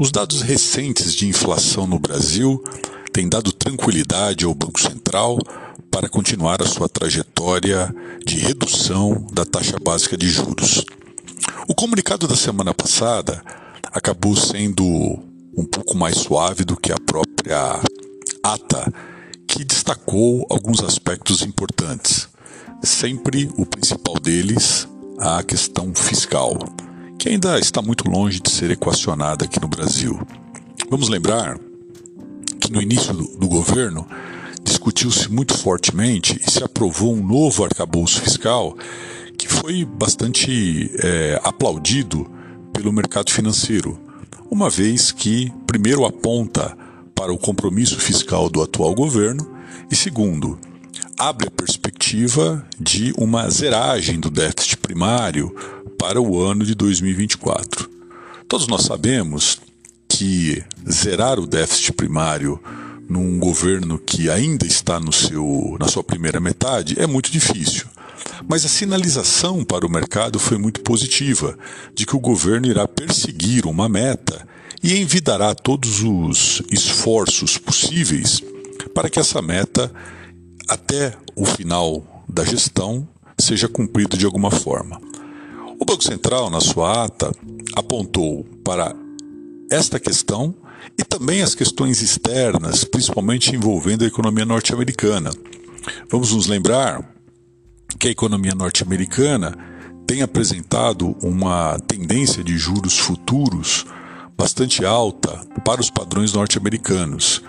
Os dados recentes de inflação no Brasil têm dado tranquilidade ao Banco Central para continuar a sua trajetória de redução da taxa básica de juros. O comunicado da semana passada acabou sendo um pouco mais suave do que a própria ata, que destacou alguns aspectos importantes. Sempre o principal deles, a questão fiscal que ainda está muito longe de ser equacionada aqui no Brasil. Vamos lembrar que no início do, do governo discutiu-se muito fortemente e se aprovou um novo arcabouço fiscal que foi bastante é, aplaudido pelo mercado financeiro, uma vez que, primeiro, aponta para o compromisso fiscal do atual governo e, segundo, abre a perspectiva de uma zeragem do déficit primário para o ano de 2024. Todos nós sabemos que zerar o déficit primário num governo que ainda está no seu, na sua primeira metade é muito difícil. Mas a sinalização para o mercado foi muito positiva, de que o governo irá perseguir uma meta e envidará todos os esforços possíveis para que essa meta, até o final da gestão, seja cumprida de alguma forma. O Banco Central, na sua ata, apontou para esta questão e também as questões externas, principalmente envolvendo a economia norte-americana. Vamos nos lembrar que a economia norte-americana tem apresentado uma tendência de juros futuros bastante alta para os padrões norte-americanos.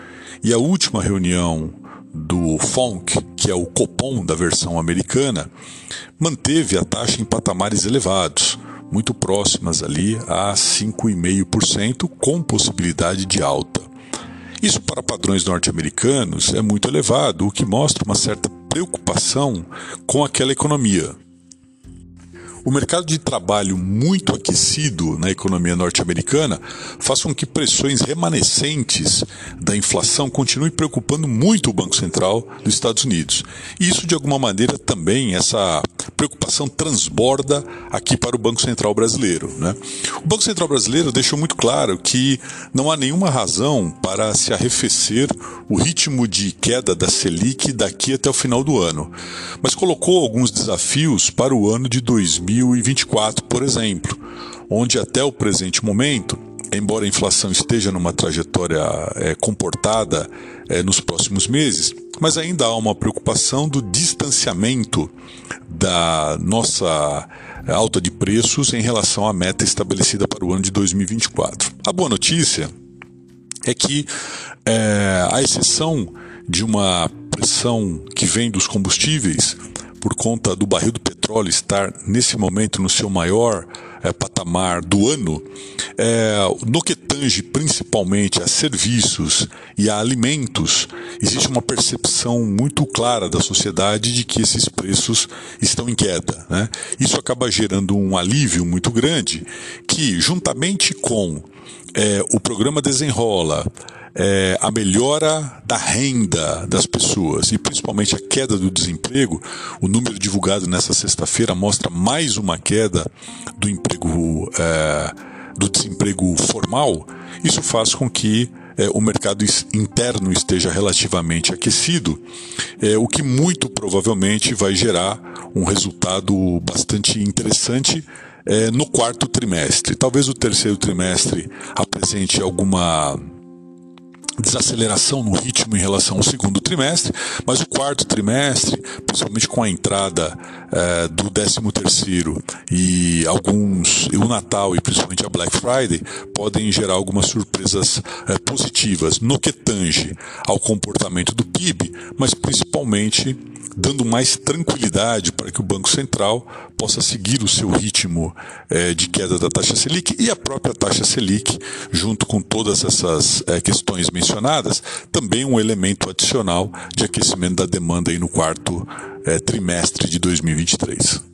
E a última reunião do FONC, que é o Copom da versão americana, manteve a taxa em patamares elevados, muito próximas ali a 5,5%, com possibilidade de alta. Isso para padrões norte-americanos é muito elevado, o que mostra uma certa preocupação com aquela economia. O mercado de trabalho muito aquecido na economia norte-americana faz com que pressões remanescentes da inflação continuem preocupando muito o Banco Central dos Estados Unidos. E isso, de alguma maneira, também, essa preocupação transborda aqui para o Banco Central brasileiro. Né? O Banco Central brasileiro deixou muito claro que não há nenhuma razão para se arrefecer o ritmo de queda da Selic daqui até o final do ano, mas colocou alguns desafios para o ano de 2020. 2024, por exemplo, onde até o presente momento, embora a inflação esteja numa trajetória é, comportada é, nos próximos meses, mas ainda há uma preocupação do distanciamento da nossa alta de preços em relação à meta estabelecida para o ano de 2024. A boa notícia é que, é, à exceção de uma pressão que vem dos combustíveis, por conta do barril do petróleo estar nesse momento no seu maior é, patamar do ano, é, no que tange principalmente a serviços e a alimentos, existe uma percepção muito clara da sociedade de que esses preços estão em queda. Né? Isso acaba gerando um alívio muito grande que, juntamente com é, o programa Desenrola, é, a melhora da renda das pessoas e principalmente a queda do desemprego, o número divulgado nessa sexta-feira mostra mais uma queda do emprego é, do desemprego formal. Isso faz com que é, o mercado interno esteja relativamente aquecido, é, o que muito provavelmente vai gerar um resultado bastante interessante é, no quarto trimestre. Talvez o terceiro trimestre apresente alguma desaceleração no ritmo em relação ao segundo trimestre, mas o quarto trimestre, principalmente com a entrada eh, do décimo terceiro e alguns, e o Natal e principalmente a Black Friday, podem gerar algumas surpresas eh, positivas no que tange ao comportamento do PIB, mas principalmente dando mais tranquilidade para que o Banco Central possa seguir o seu ritmo é, de queda da taxa Selic e a própria taxa Selic, junto com todas essas é, questões mencionadas, também um elemento adicional de aquecimento da demanda aí no quarto é, trimestre de 2023.